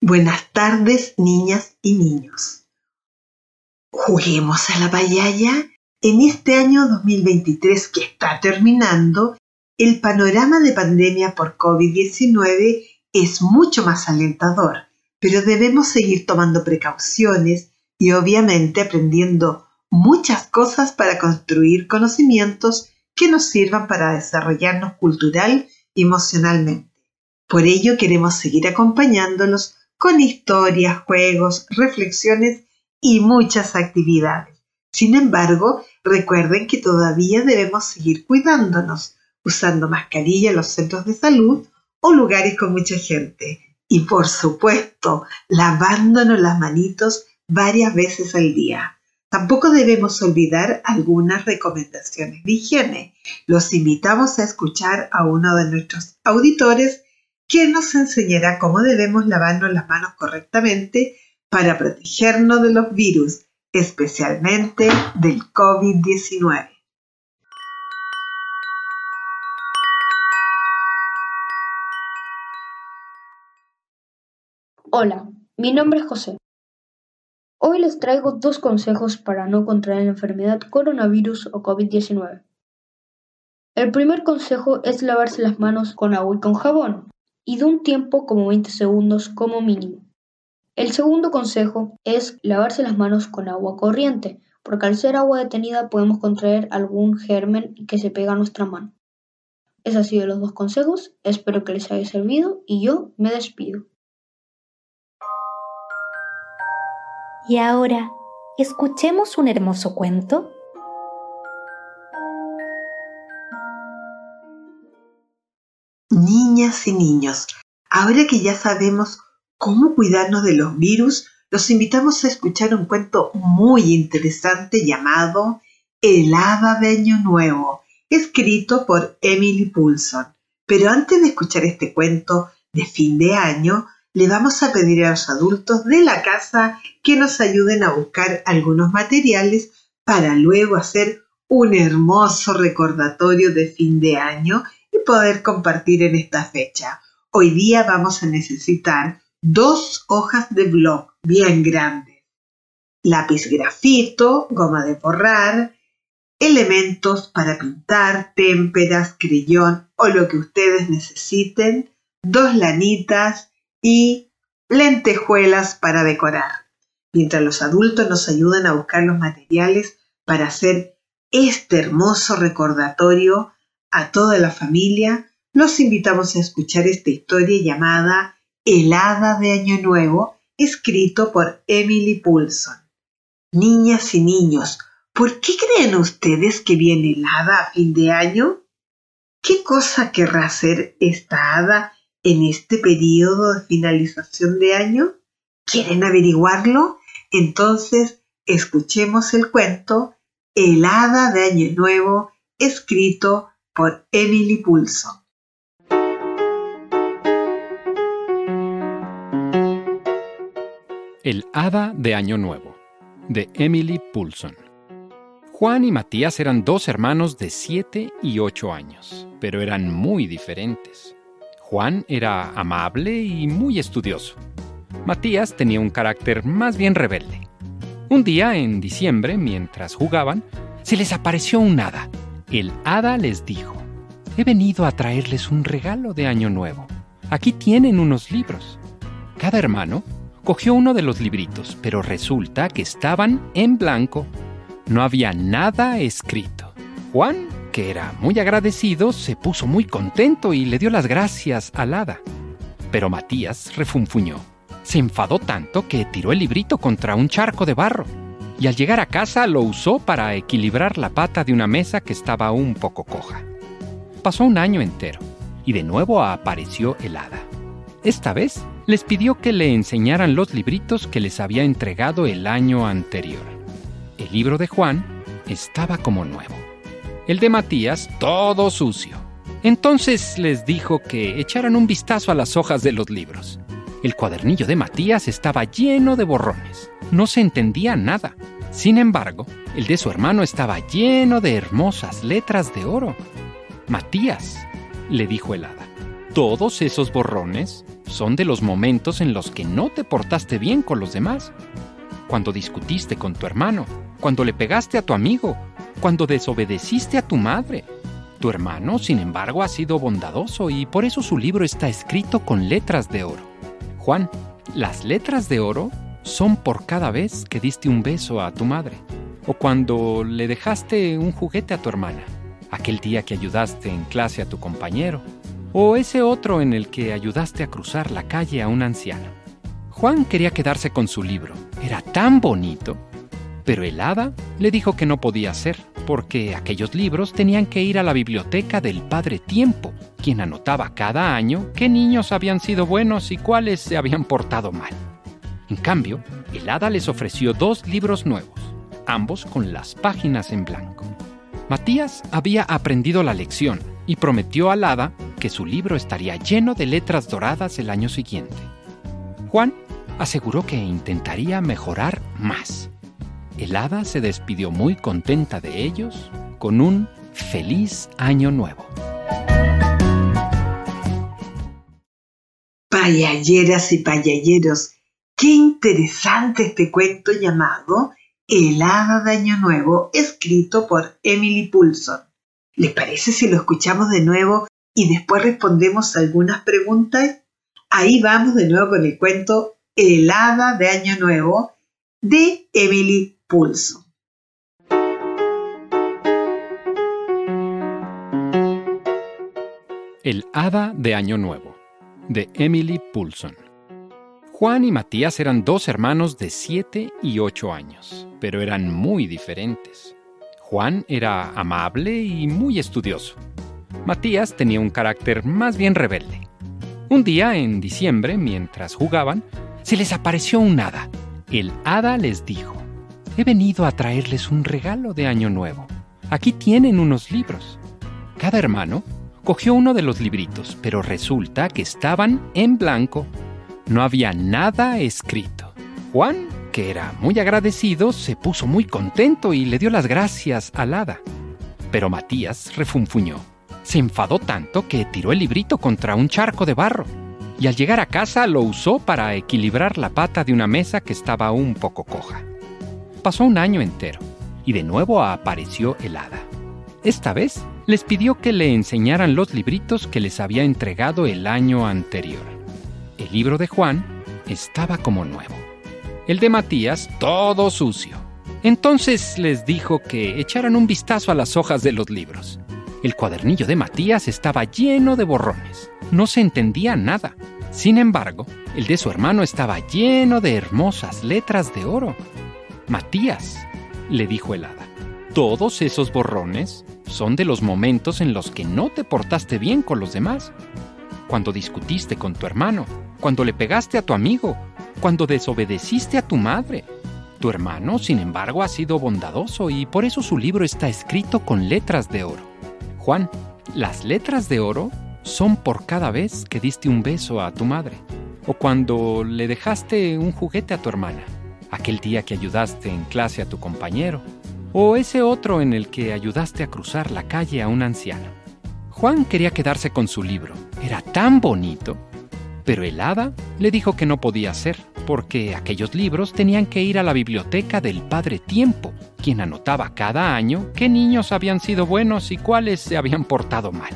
Buenas tardes, niñas y niños. Juguemos a la payaya. En este año 2023 que está terminando, el panorama de pandemia por COVID-19 es mucho más alentador, pero debemos seguir tomando precauciones y obviamente aprendiendo muchas cosas para construir conocimientos que nos sirvan para desarrollarnos cultural y emocionalmente. Por ello queremos seguir acompañándolos con historias, juegos, reflexiones y muchas actividades. Sin embargo, recuerden que todavía debemos seguir cuidándonos, usando mascarilla en los centros de salud o lugares con mucha gente. Y por supuesto, lavándonos las manitos varias veces al día. Tampoco debemos olvidar algunas recomendaciones de higiene. Los invitamos a escuchar a uno de nuestros auditores quien nos enseñará cómo debemos lavarnos las manos correctamente para protegernos de los virus, especialmente del COVID-19. Hola, mi nombre es José. Hoy les traigo dos consejos para no contraer la enfermedad coronavirus o COVID-19. El primer consejo es lavarse las manos con agua y con jabón y de un tiempo como 20 segundos como mínimo. El segundo consejo es lavarse las manos con agua corriente, porque al ser agua detenida podemos contraer algún germen que se pega a nuestra mano. Esos han sido los dos consejos, espero que les haya servido y yo me despido. Y ahora, escuchemos un hermoso cuento. Y niños, ahora que ya sabemos cómo cuidarnos de los virus, los invitamos a escuchar un cuento muy interesante llamado El Hada Nuevo, escrito por Emily Poulson. Pero antes de escuchar este cuento de fin de año, le vamos a pedir a los adultos de la casa que nos ayuden a buscar algunos materiales para luego hacer un hermoso recordatorio de fin de año poder compartir en esta fecha. Hoy día vamos a necesitar dos hojas de blog bien grandes, lápiz grafito, goma de borrar, elementos para pintar, témperas, creyón o lo que ustedes necesiten, dos lanitas y lentejuelas para decorar. Mientras los adultos nos ayudan a buscar los materiales para hacer este hermoso recordatorio a toda la familia, los invitamos a escuchar esta historia llamada El Hada de Año Nuevo, escrito por Emily Poulson. Niñas y niños, ¿por qué creen ustedes que viene el hada a fin de año? ¿Qué cosa querrá hacer esta hada en este periodo de finalización de año? ¿Quieren averiguarlo? Entonces, escuchemos el cuento El Hada de Año Nuevo, escrito por Emily Pulso. El Hada de Año Nuevo, de Emily Poulson. Juan y Matías eran dos hermanos de 7 y 8 años, pero eran muy diferentes. Juan era amable y muy estudioso. Matías tenía un carácter más bien rebelde. Un día, en diciembre, mientras jugaban, se les apareció un hada el hada les dijo, he venido a traerles un regalo de Año Nuevo. Aquí tienen unos libros. Cada hermano cogió uno de los libritos, pero resulta que estaban en blanco. No había nada escrito. Juan, que era muy agradecido, se puso muy contento y le dio las gracias al hada. Pero Matías refunfuñó. Se enfadó tanto que tiró el librito contra un charco de barro y al llegar a casa lo usó para equilibrar la pata de una mesa que estaba un poco coja. Pasó un año entero y de nuevo apareció el hada. Esta vez les pidió que le enseñaran los libritos que les había entregado el año anterior. El libro de Juan estaba como nuevo. El de Matías todo sucio. Entonces les dijo que echaran un vistazo a las hojas de los libros. El cuadernillo de Matías estaba lleno de borrones. No se entendía nada. Sin embargo, el de su hermano estaba lleno de hermosas letras de oro. Matías, le dijo el hada, todos esos borrones son de los momentos en los que no te portaste bien con los demás. Cuando discutiste con tu hermano, cuando le pegaste a tu amigo, cuando desobedeciste a tu madre. Tu hermano, sin embargo, ha sido bondadoso y por eso su libro está escrito con letras de oro. Juan, las letras de oro son por cada vez que diste un beso a tu madre, o cuando le dejaste un juguete a tu hermana, aquel día que ayudaste en clase a tu compañero, o ese otro en el que ayudaste a cruzar la calle a un anciano. Juan quería quedarse con su libro, era tan bonito, pero el hada le dijo que no podía ser, porque aquellos libros tenían que ir a la biblioteca del Padre Tiempo, quien anotaba cada año qué niños habían sido buenos y cuáles se habían portado mal. En cambio, el hada les ofreció dos libros nuevos, ambos con las páginas en blanco. Matías había aprendido la lección y prometió al hada que su libro estaría lleno de letras doradas el año siguiente. Juan aseguró que intentaría mejorar más el hada se despidió muy contenta de ellos con un feliz año nuevo. Payalleras y payalleros, qué interesante este cuento llamado El hada de año nuevo, escrito por Emily Poulson. ¿Les parece si lo escuchamos de nuevo y después respondemos algunas preguntas? Ahí vamos de nuevo con el cuento El hada de año nuevo de Emily pulso. El Hada de Año Nuevo, de Emily Poulson. Juan y Matías eran dos hermanos de 7 y 8 años, pero eran muy diferentes. Juan era amable y muy estudioso. Matías tenía un carácter más bien rebelde. Un día, en diciembre, mientras jugaban, se les apareció un hada. El hada les dijo, he venido a traerles un regalo de Año Nuevo. Aquí tienen unos libros. Cada hermano cogió uno de los libritos, pero resulta que estaban en blanco. No había nada escrito. Juan, que era muy agradecido, se puso muy contento y le dio las gracias al hada. Pero Matías refunfuñó. Se enfadó tanto que tiró el librito contra un charco de barro y al llegar a casa lo usó para equilibrar la pata de una mesa que estaba un poco coja. Pasó un año entero y de nuevo apareció el. Esta vez les pidió que le enseñaran los libritos que les había entregado el año anterior. El libro de Juan estaba como nuevo. El de Matías todo sucio. Entonces les dijo que echaran un vistazo a las hojas de los libros. El cuadernillo de Matías estaba lleno de borrones. No se entendía nada. Sin embargo, el de su hermano estaba lleno de hermosas letras de oro. Matías, le dijo el hada, todos esos borrones son de los momentos en los que no te portaste bien con los demás. Cuando discutiste con tu hermano, cuando le pegaste a tu amigo, cuando desobedeciste a tu madre. Tu hermano, sin embargo, ha sido bondadoso y por eso su libro está escrito con letras de oro. Juan, las letras de oro son por cada vez que diste un beso a tu madre, o cuando le dejaste un juguete a tu hermana, aquel día que ayudaste en clase a tu compañero, o ese otro en el que ayudaste a cruzar la calle a un anciano. Juan quería quedarse con su libro, era tan bonito, pero el hada le dijo que no podía ser, porque aquellos libros tenían que ir a la biblioteca del Padre Tiempo, quien anotaba cada año qué niños habían sido buenos y cuáles se habían portado mal.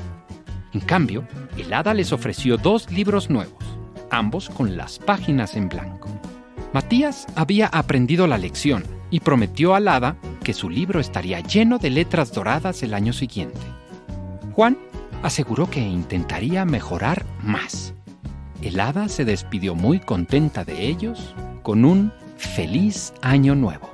En cambio, el hada les ofreció dos libros nuevos, ambos con las páginas en blanco. Matías había aprendido la lección y prometió al hada que su libro estaría lleno de letras doradas el año siguiente. Juan aseguró que intentaría mejorar más. El hada se despidió muy contenta de ellos con un feliz año nuevo.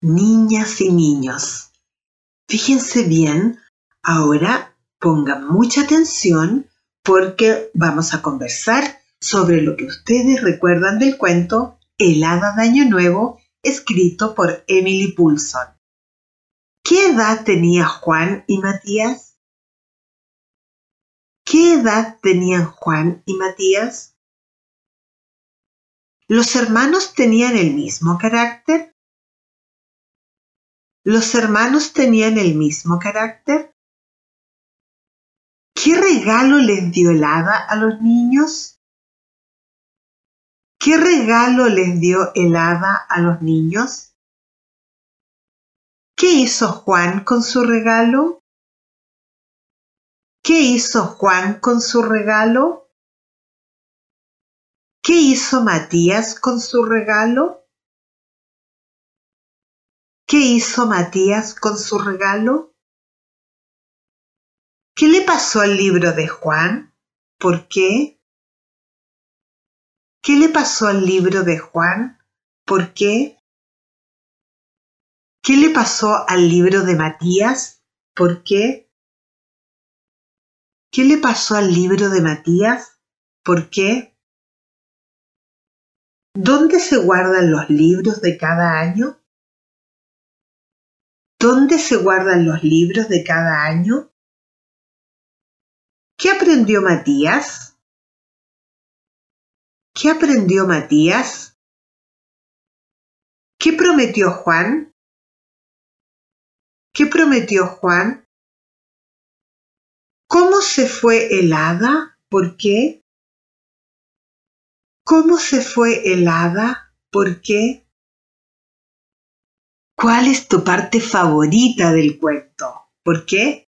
Niñas y niños, fíjense bien, ahora pongan mucha atención porque vamos a conversar sobre lo que ustedes recuerdan del cuento El hada de Año Nuevo, escrito por Emily Poulson. ¿Qué edad tenía Juan y Matías? ¿Qué edad tenían Juan y Matías? ¿Los hermanos tenían el mismo carácter? ¿Los hermanos tenían el mismo carácter? ¿Qué regalo les dio el hada a los niños? ¿Qué regalo les dio el hada a los niños? ¿Qué hizo Juan con su regalo? ¿Qué hizo Juan con su regalo? ¿Qué hizo Matías con su regalo? ¿Qué hizo Matías con su regalo? ¿Qué le pasó al libro de Juan? ¿Por qué? ¿Qué le pasó al libro de Juan? ¿Por qué? ¿Qué le pasó al libro de Matías? ¿Por qué? ¿Qué le pasó al libro de Matías? ¿Por qué? ¿Dónde se guardan los libros de cada año? ¿Dónde se guardan los libros de cada año? ¿Qué aprendió Matías? ¿Qué aprendió Matías? ¿Qué prometió Juan? ¿Qué prometió Juan? ¿Cómo se fue el hada? ¿Por qué? ¿Cómo se fue el hada? ¿Por qué? ¿Cuál es tu parte favorita del cuento? ¿Por qué?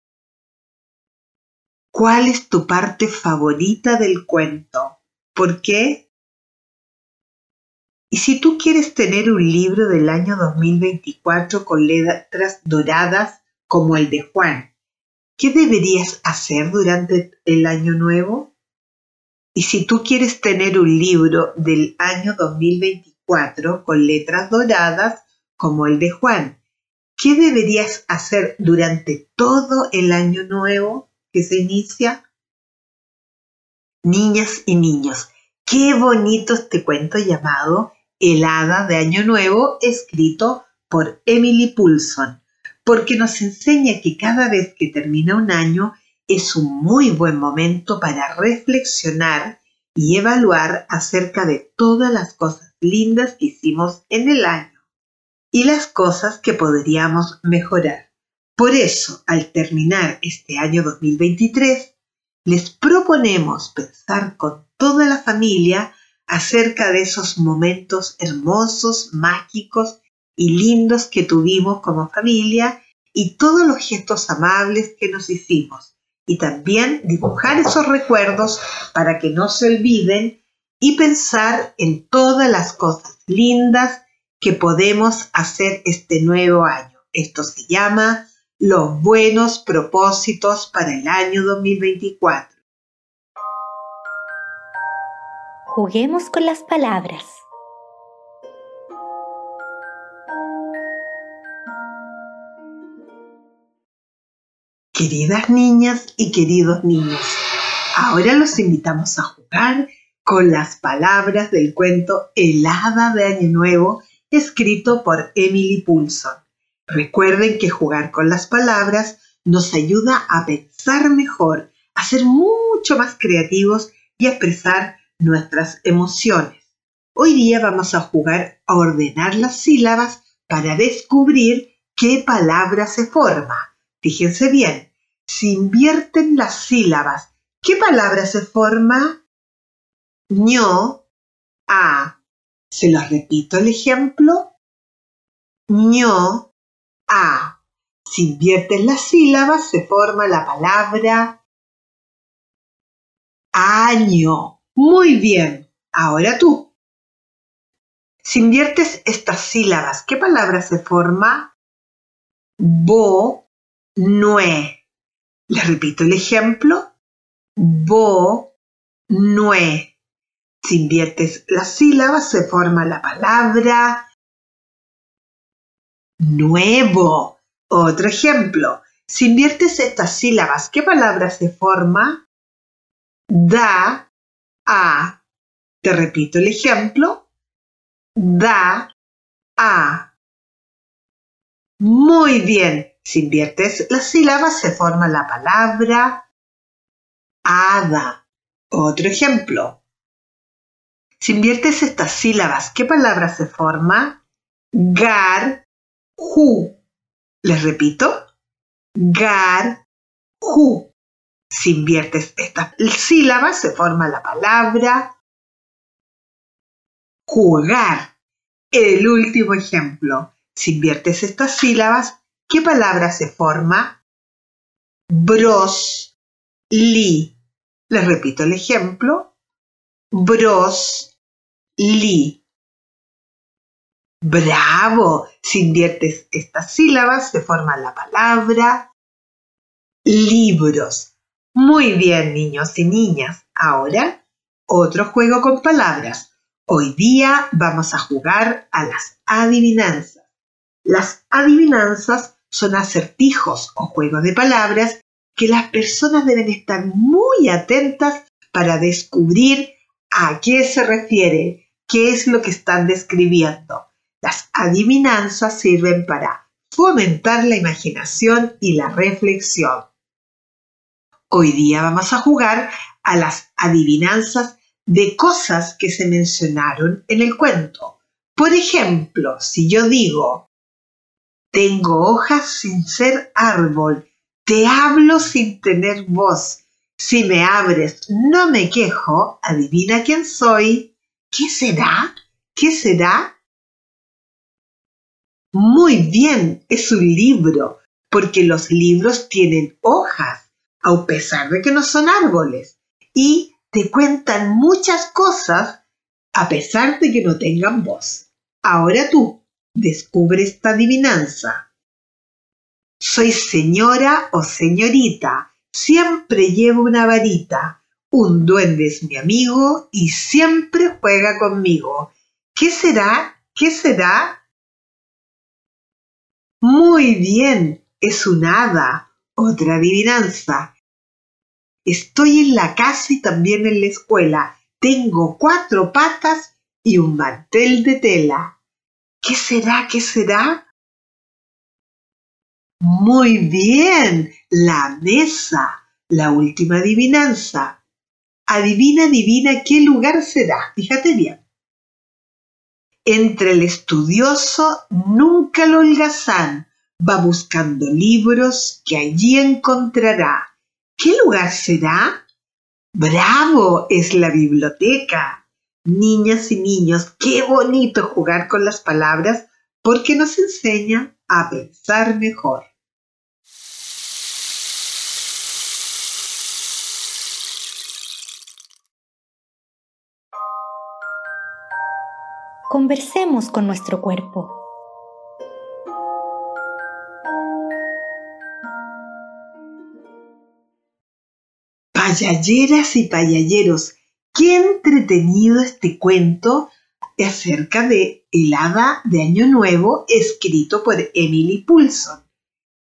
¿Cuál es tu parte favorita del cuento? ¿Por qué? Y si tú quieres tener un libro del año 2024 con letras doradas como el de Juan, ¿qué deberías hacer durante el año nuevo? Y si tú quieres tener un libro del año 2024 con letras doradas como el de Juan, ¿qué deberías hacer durante todo el año nuevo que se inicia? Niñas y niños, qué bonito este cuento llamado el Hada de Año Nuevo, escrito por Emily Poulson, porque nos enseña que cada vez que termina un año es un muy buen momento para reflexionar y evaluar acerca de todas las cosas lindas que hicimos en el año y las cosas que podríamos mejorar. Por eso, al terminar este año 2023, les proponemos pensar con toda la familia acerca de esos momentos hermosos, mágicos y lindos que tuvimos como familia y todos los gestos amables que nos hicimos. Y también dibujar esos recuerdos para que no se olviden y pensar en todas las cosas lindas que podemos hacer este nuevo año. Esto se llama los buenos propósitos para el año 2024. Juguemos con las palabras. Queridas niñas y queridos niños, ahora los invitamos a jugar con las palabras del cuento El Hada de Año Nuevo, escrito por Emily Poulson. Recuerden que jugar con las palabras nos ayuda a pensar mejor, a ser mucho más creativos y a expresar nuestras emociones. Hoy día vamos a jugar a ordenar las sílabas para descubrir qué palabra se forma. Fíjense bien, si invierten las sílabas, ¿qué palabra se forma? ño, a, Se los repito el ejemplo. ño, a. Si inviertes las sílabas se forma la palabra año. Muy bien. Ahora tú. Si inviertes estas sílabas, ¿qué palabra se forma? Bo, nue. Les repito el ejemplo. Bo, nue. Si inviertes las sílabas, se forma la palabra nuevo. Otro ejemplo. Si inviertes estas sílabas, ¿qué palabra se forma? Da, a. Te repito el ejemplo. Da, a. Muy bien. Si inviertes las sílabas, se forma la palabra hada. Otro ejemplo. Si inviertes estas sílabas, ¿qué palabra se forma? Gar, ju. Les repito. Gar, ju. Si inviertes estas sílabas, se forma la palabra jugar. El último ejemplo. Si inviertes estas sílabas, ¿qué palabra se forma? Bros, li. Les repito el ejemplo. Bros, li. Bravo. Si inviertes estas sílabas, se forma la palabra libros. Muy bien, niños y niñas. Ahora, otro juego con palabras. Hoy día vamos a jugar a las adivinanzas. Las adivinanzas son acertijos o juegos de palabras que las personas deben estar muy atentas para descubrir a qué se refiere, qué es lo que están describiendo. Las adivinanzas sirven para fomentar la imaginación y la reflexión. Hoy día vamos a jugar a las adivinanzas de cosas que se mencionaron en el cuento. Por ejemplo, si yo digo, tengo hojas sin ser árbol, te hablo sin tener voz, si me abres no me quejo, adivina quién soy. ¿Qué será? ¿Qué será? Muy bien, es un libro, porque los libros tienen hojas, a pesar de que no son árboles, y te cuentan muchas cosas a pesar de que no tengan voz. Ahora tú, descubre esta adivinanza. Soy señora o señorita, siempre llevo una varita. Un duende es mi amigo y siempre juega conmigo. ¿Qué será? ¿Qué será? Muy bien, es un hada. Otra adivinanza. Estoy en la casa y también en la escuela. Tengo cuatro patas y un mantel de tela. ¿Qué será? ¿Qué será? Muy bien, la mesa, la última adivinanza. Adivina, adivina qué lugar será. Fíjate bien. Entre el estudioso nunca lo holgazán, va buscando libros que allí encontrará. ¿Qué lugar será? ¡Bravo! Es la biblioteca. Niñas y niños, qué bonito jugar con las palabras porque nos enseña a pensar mejor. Conversemos con nuestro cuerpo. Payalleras y payalleros, qué entretenido este cuento acerca de El Hada de Año Nuevo, escrito por Emily Poulson,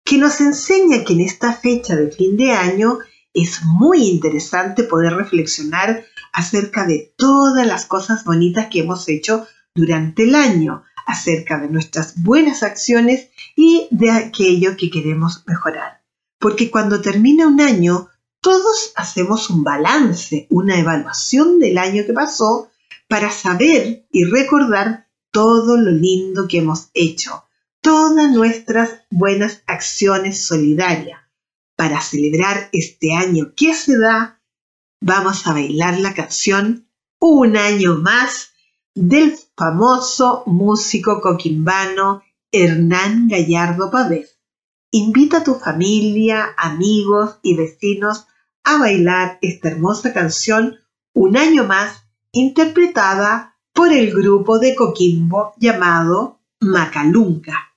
que nos enseña que en esta fecha de fin de año es muy interesante poder reflexionar acerca de todas las cosas bonitas que hemos hecho durante el año, acerca de nuestras buenas acciones y de aquello que queremos mejorar. Porque cuando termina un año, todos hacemos un balance, una evaluación del año que pasó para saber y recordar todo lo lindo que hemos hecho, todas nuestras buenas acciones solidarias. Para celebrar este año que se da, vamos a bailar la canción Un año más del famoso músico coquimbano Hernán Gallardo Pavés. Invita a tu familia, amigos y vecinos a bailar esta hermosa canción un año más interpretada por el grupo de Coquimbo llamado Macalunca.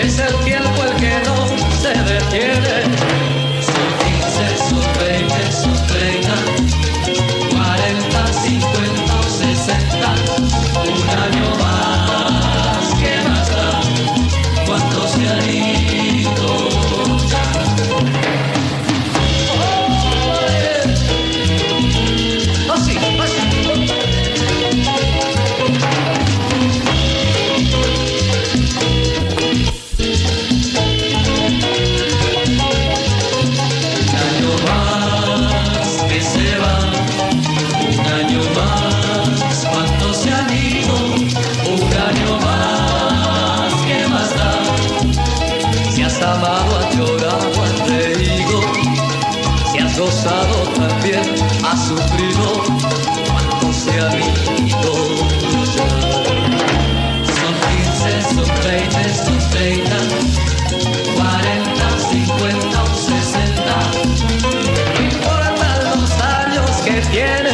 es el tiempo el que no se detiene. again.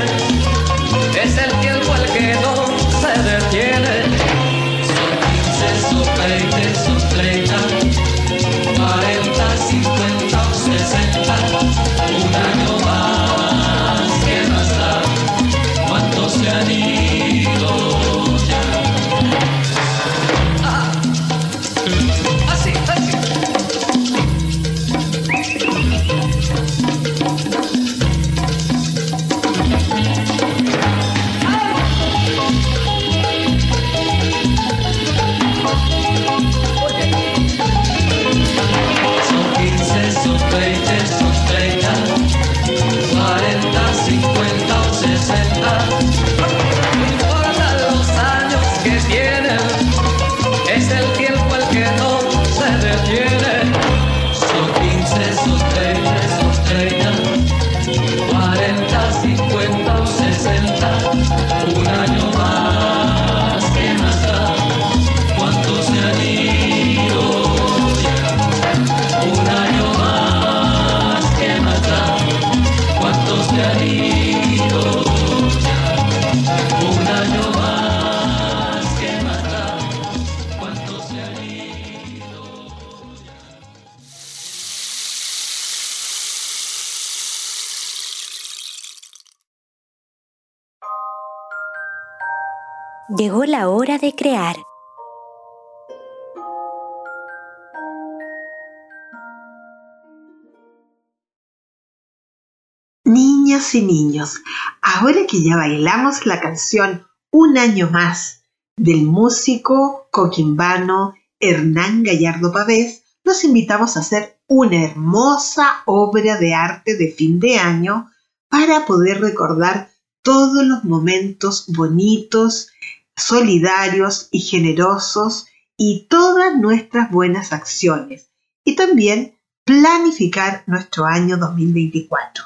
Llegó la hora de crear. Niñas y niños, ahora que ya bailamos la canción Un año más del músico coquimbano Hernán Gallardo Pavés, los invitamos a hacer una hermosa obra de arte de fin de año para poder recordar todos los momentos bonitos solidarios y generosos y todas nuestras buenas acciones y también planificar nuestro año 2024.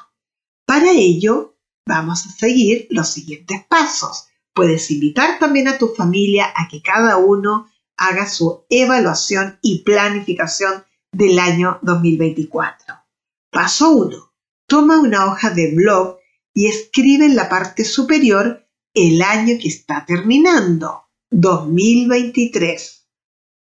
Para ello, vamos a seguir los siguientes pasos. Puedes invitar también a tu familia a que cada uno haga su evaluación y planificación del año 2024. Paso 1. Toma una hoja de blog y escribe en la parte superior el año que está terminando, 2023.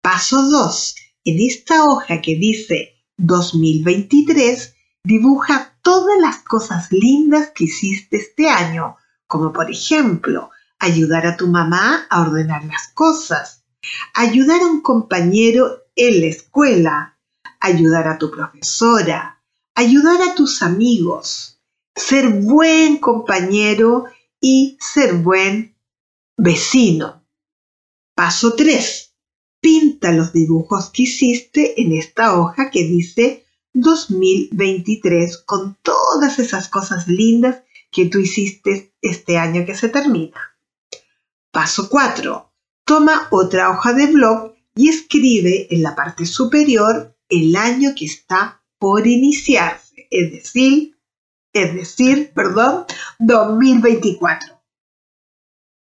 Paso 2. En esta hoja que dice 2023, dibuja todas las cosas lindas que hiciste este año, como por ejemplo, ayudar a tu mamá a ordenar las cosas, ayudar a un compañero en la escuela, ayudar a tu profesora, ayudar a tus amigos, ser buen compañero y ser buen vecino. Paso 3. Pinta los dibujos que hiciste en esta hoja que dice 2023 con todas esas cosas lindas que tú hiciste este año que se termina. Paso 4. Toma otra hoja de blog y escribe en la parte superior el año que está por iniciarse, es decir, es decir, perdón, 2024.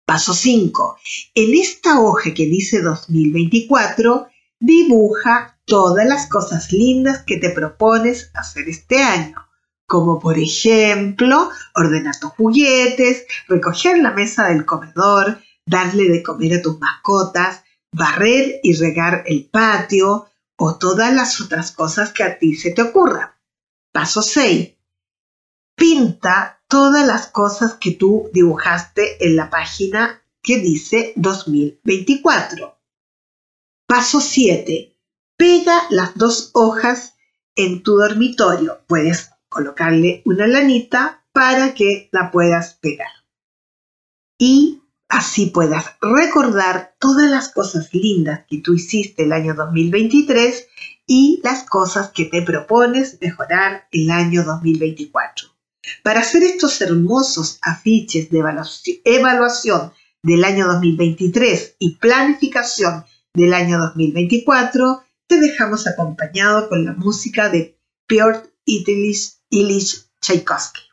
Paso 5. En esta hoja que dice 2024, dibuja todas las cosas lindas que te propones hacer este año, como por ejemplo ordenar tus juguetes, recoger la mesa del comedor, darle de comer a tus mascotas, barrer y regar el patio o todas las otras cosas que a ti se te ocurran. Paso 6. Pinta todas las cosas que tú dibujaste en la página que dice 2024. Paso 7. Pega las dos hojas en tu dormitorio. Puedes colocarle una lanita para que la puedas pegar. Y así puedas recordar todas las cosas lindas que tú hiciste el año 2023 y las cosas que te propones mejorar el año 2024. Para hacer estos hermosos afiches de evaluación del año 2023 y planificación del año 2024, te dejamos acompañado con la música de Piotr Ilyich Tchaikovsky.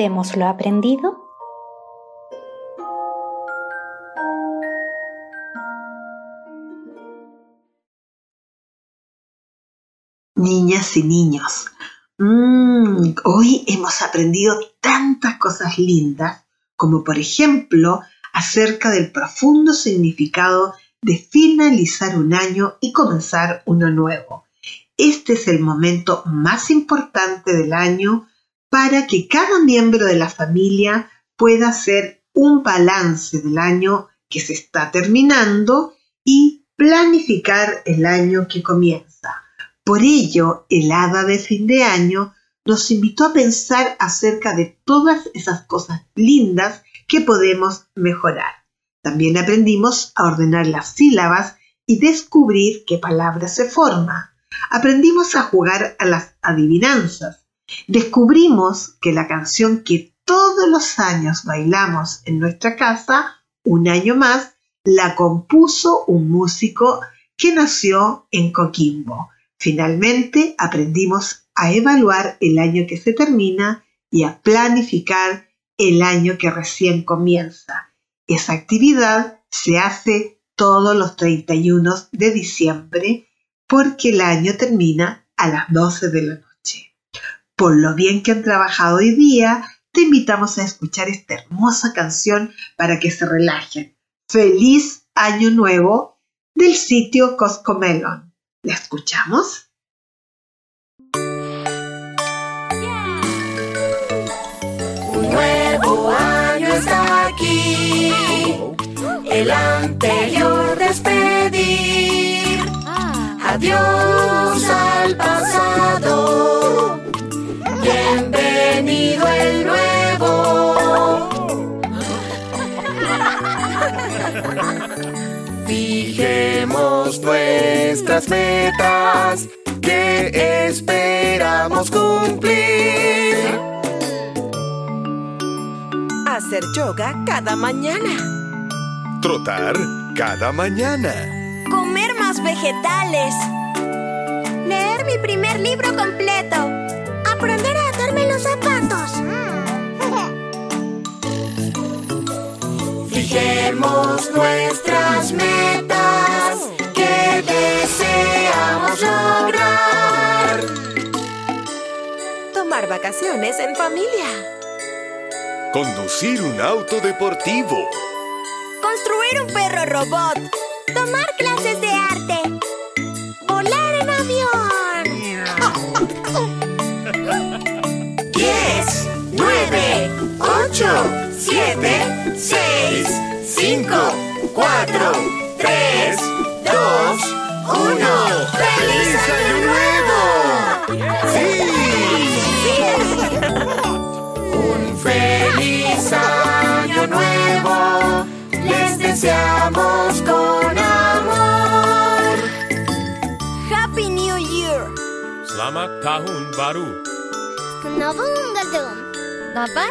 ¿Recordemos lo aprendido? niñas y niños. Mm, hoy hemos aprendido tantas cosas lindas, como por ejemplo acerca del profundo significado de finalizar un año y comenzar uno nuevo. Este es el momento más importante del año para que cada miembro de la familia pueda hacer un balance del año que se está terminando y planificar el año que comienza. Por ello, el hada de fin de año nos invitó a pensar acerca de todas esas cosas lindas que podemos mejorar. También aprendimos a ordenar las sílabas y descubrir qué palabra se forma. Aprendimos a jugar a las adivinanzas. Descubrimos que la canción que todos los años bailamos en nuestra casa, un año más, la compuso un músico que nació en Coquimbo. Finalmente aprendimos a evaluar el año que se termina y a planificar el año que recién comienza. Esa actividad se hace todos los 31 de diciembre porque el año termina a las 12 de la noche. Por lo bien que han trabajado hoy día, te invitamos a escuchar esta hermosa canción para que se relajen. Feliz Año Nuevo del sitio Coscomelon. ¿La escuchamos? el anterior despedir. Adiós al pasado, bienvenido el nuevo. Fijemos nuestras metas que esperamos cumplir. Hacer yoga cada mañana Trotar cada mañana. Comer más vegetales. Leer mi primer libro completo. Aprender a Nuestras metas que deseamos lograr. Tomar vacaciones en familia. Conducir un auto deportivo Construir un perro robot. Tomar clases de arte. Volar en avión. 10, 9, 8, 7, 6, 5, 4, 3, 2, 1. ¡Feliz Año Nuevo! ¡Sí! ¡Sí! Un feliz año nuevo les deseamos con amor. Happy New Year. Selamat Tahun Baru. Nową gadą. 나바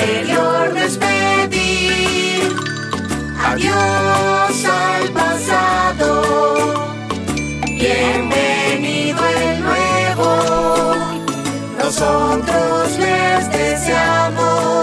anterior despedir. Adiós al pasado. Bienvenido el nuevo. Nosotros les deseamos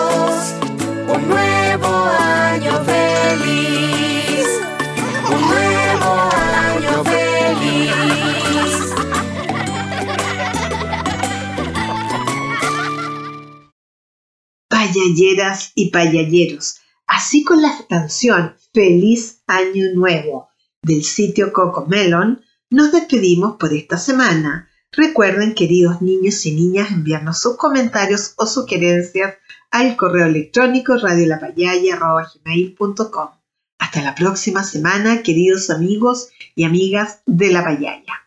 Payalleras y payalleros. Así con la canción Feliz Año Nuevo del sitio Cocomelon, nos despedimos por esta semana. Recuerden, queridos niños y niñas, enviarnos sus comentarios o sugerencias al correo electrónico radiolapayaya.com. Hasta la próxima semana, queridos amigos y amigas de la Payaya.